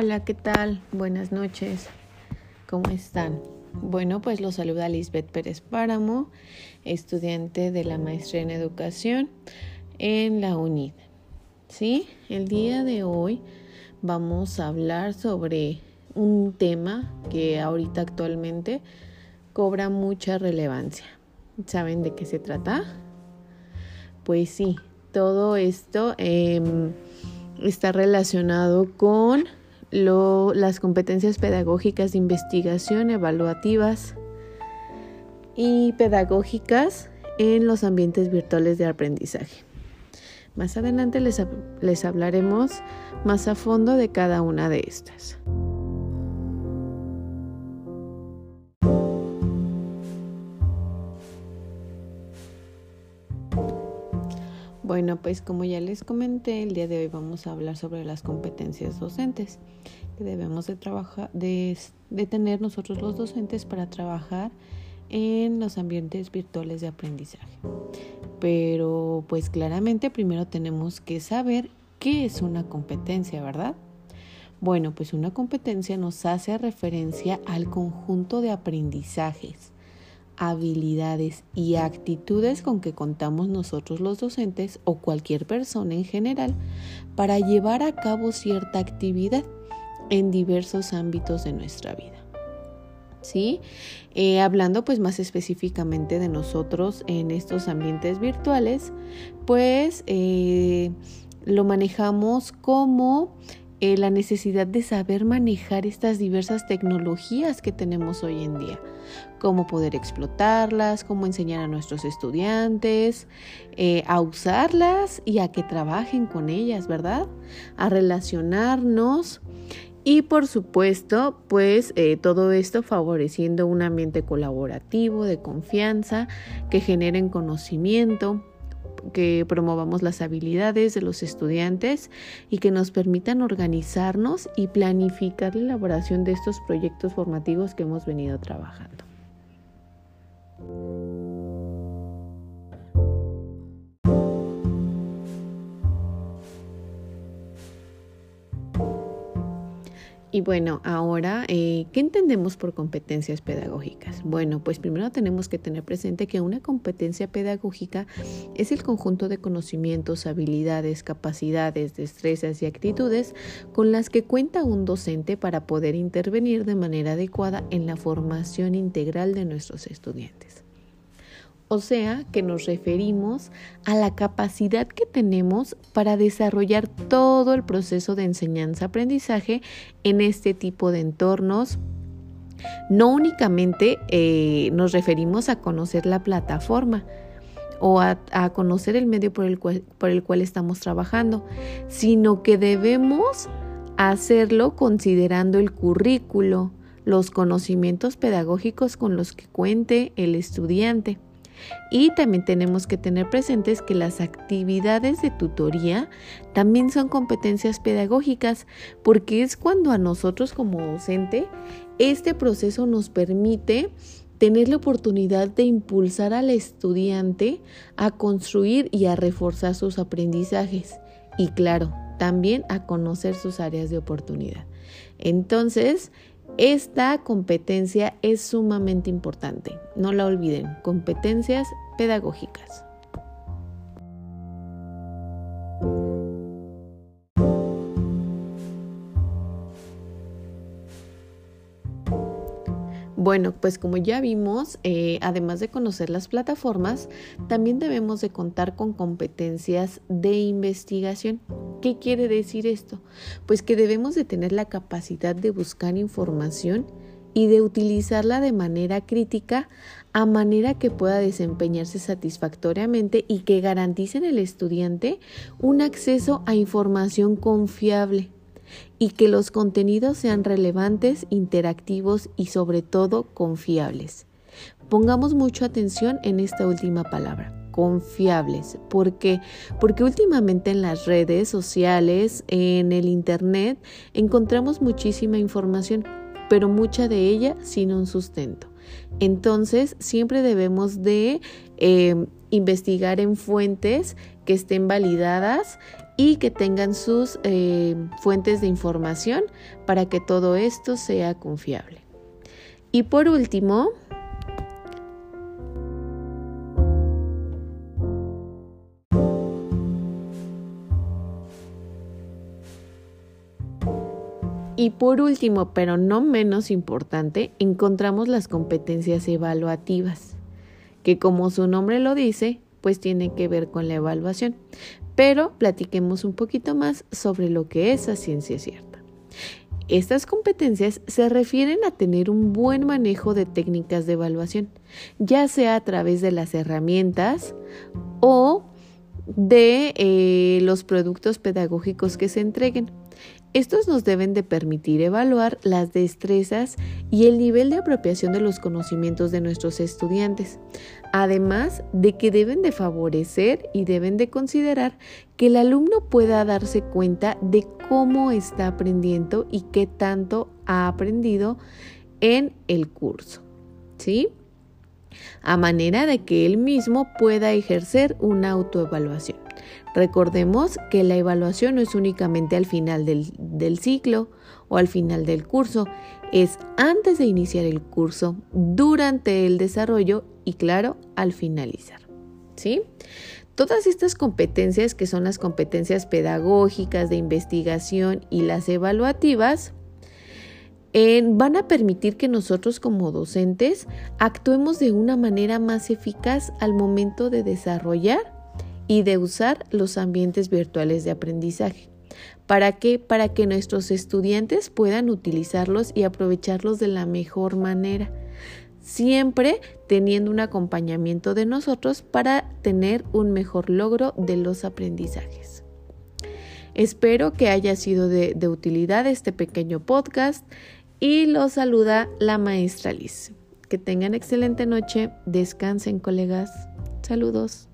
Hola, ¿qué tal? Buenas noches. ¿Cómo están? Bueno, pues los saluda Lisbeth Pérez Páramo, estudiante de la maestría en educación en la UNID. Sí, el día de hoy vamos a hablar sobre un tema que ahorita actualmente cobra mucha relevancia. ¿Saben de qué se trata? Pues sí, todo esto em, está relacionado con las competencias pedagógicas de investigación, evaluativas y pedagógicas en los ambientes virtuales de aprendizaje. Más adelante les, les hablaremos más a fondo de cada una de estas. Bueno, pues como ya les comenté, el día de hoy vamos a hablar sobre las competencias docentes que debemos de trabajar, de, tener nosotros los docentes para trabajar en los ambientes virtuales de aprendizaje. Pero pues claramente primero tenemos que saber qué es una competencia, ¿verdad? Bueno, pues una competencia nos hace referencia al conjunto de aprendizajes habilidades y actitudes con que contamos nosotros los docentes o cualquier persona en general para llevar a cabo cierta actividad en diversos ámbitos de nuestra vida. ¿Sí? Eh, hablando pues más específicamente de nosotros en estos ambientes virtuales, pues eh, lo manejamos como eh, la necesidad de saber manejar estas diversas tecnologías que tenemos hoy en día, cómo poder explotarlas, cómo enseñar a nuestros estudiantes eh, a usarlas y a que trabajen con ellas, ¿verdad? A relacionarnos. Y por supuesto, pues eh, todo esto favoreciendo un ambiente colaborativo, de confianza, que generen conocimiento, que promovamos las habilidades de los estudiantes y que nos permitan organizarnos y planificar la elaboración de estos proyectos formativos que hemos venido trabajando. Y bueno, ahora, eh, ¿qué entendemos por competencias pedagógicas? Bueno, pues primero tenemos que tener presente que una competencia pedagógica es el conjunto de conocimientos, habilidades, capacidades, destrezas y actitudes con las que cuenta un docente para poder intervenir de manera adecuada en la formación integral de nuestros estudiantes. O sea que nos referimos a la capacidad que tenemos para desarrollar todo el proceso de enseñanza-aprendizaje en este tipo de entornos. No únicamente eh, nos referimos a conocer la plataforma o a, conocer el medio por el, por el cual estamos trabajando, sino que debemos hacerlo considerando el currículo, los conocimientos pedagógicos con los que cuente el estudiante y también tenemos que tener presentes que las actividades de tutoría también son competencias pedagógicas, porque es cuando a nosotros como docente este proceso nos permite tener la oportunidad de impulsar al estudiante a construir y a reforzar sus aprendizajes. Y claro, también a conocer sus áreas de oportunidad. Entonces, esta competencia es sumamente importante, no la olviden, competencias pedagógicas. Bueno, pues como ya vimos, eh, además de conocer las plataformas, también debemos de contar con competencias de investigación. ¿Qué quiere decir esto? Pues que debemos de tener la capacidad de buscar información y de utilizarla de manera crítica a manera que pueda desempeñarse satisfactoriamente y que garanticen al estudiante un acceso a información confiable y que los contenidos sean relevantes, interactivos y sobre todo confiables. Pongamos mucha atención en esta última palabra, confiables. ¿Por qué? Porque últimamente en las redes sociales, en el Internet, encontramos muchísima información, pero mucha de ella sin un sustento. Entonces, siempre debemos de eh, investigar en fuentes que estén validadas y que tengan sus eh, fuentes de información para que todo esto sea confiable. Y por último, Y por último, pero no menos importante, encontramos las competencias evaluativas, que como su nombre lo dice, pues tiene que ver con la evaluación. Pero platiquemos un poquito más sobre lo que es la ciencia cierta. Estas competencias se refieren a tener un buen manejo de técnicas de evaluación, ya sea a través de las herramientas o de eh, los productos pedagógicos que se entreguen. Estos nos deben de permitir evaluar las destrezas y el nivel de apropiación de los conocimientos de nuestros estudiantes, además de que deben de favorecer y deben de considerar que el alumno pueda darse cuenta de cómo está aprendiendo y qué tanto ha aprendido en el curso. ¿Sí? A manera de que él mismo pueda ejercer una autoevaluación. Recordemos que la evaluación no es únicamente al final del, ciclo o al final del curso, es antes de iniciar el curso, durante el desarrollo y claro, al finalizar. ¿Sí? Todas estas competencias, que son las competencias pedagógicas, de investigación y las evaluativas, van a permitir que nosotros como docentes actuemos de una manera más eficaz al momento de desarrollar y de usar los ambientes virtuales de aprendizaje. ¿Para qué? Para que nuestros estudiantes puedan utilizarlos y aprovecharlos de la mejor manera, siempre teniendo un acompañamiento de nosotros para tener un mejor logro de los aprendizajes. Espero que haya sido de, de utilidad este pequeño podcast y los saluda la maestra Liz. Que tengan excelente noche, descansen colegas. Saludos.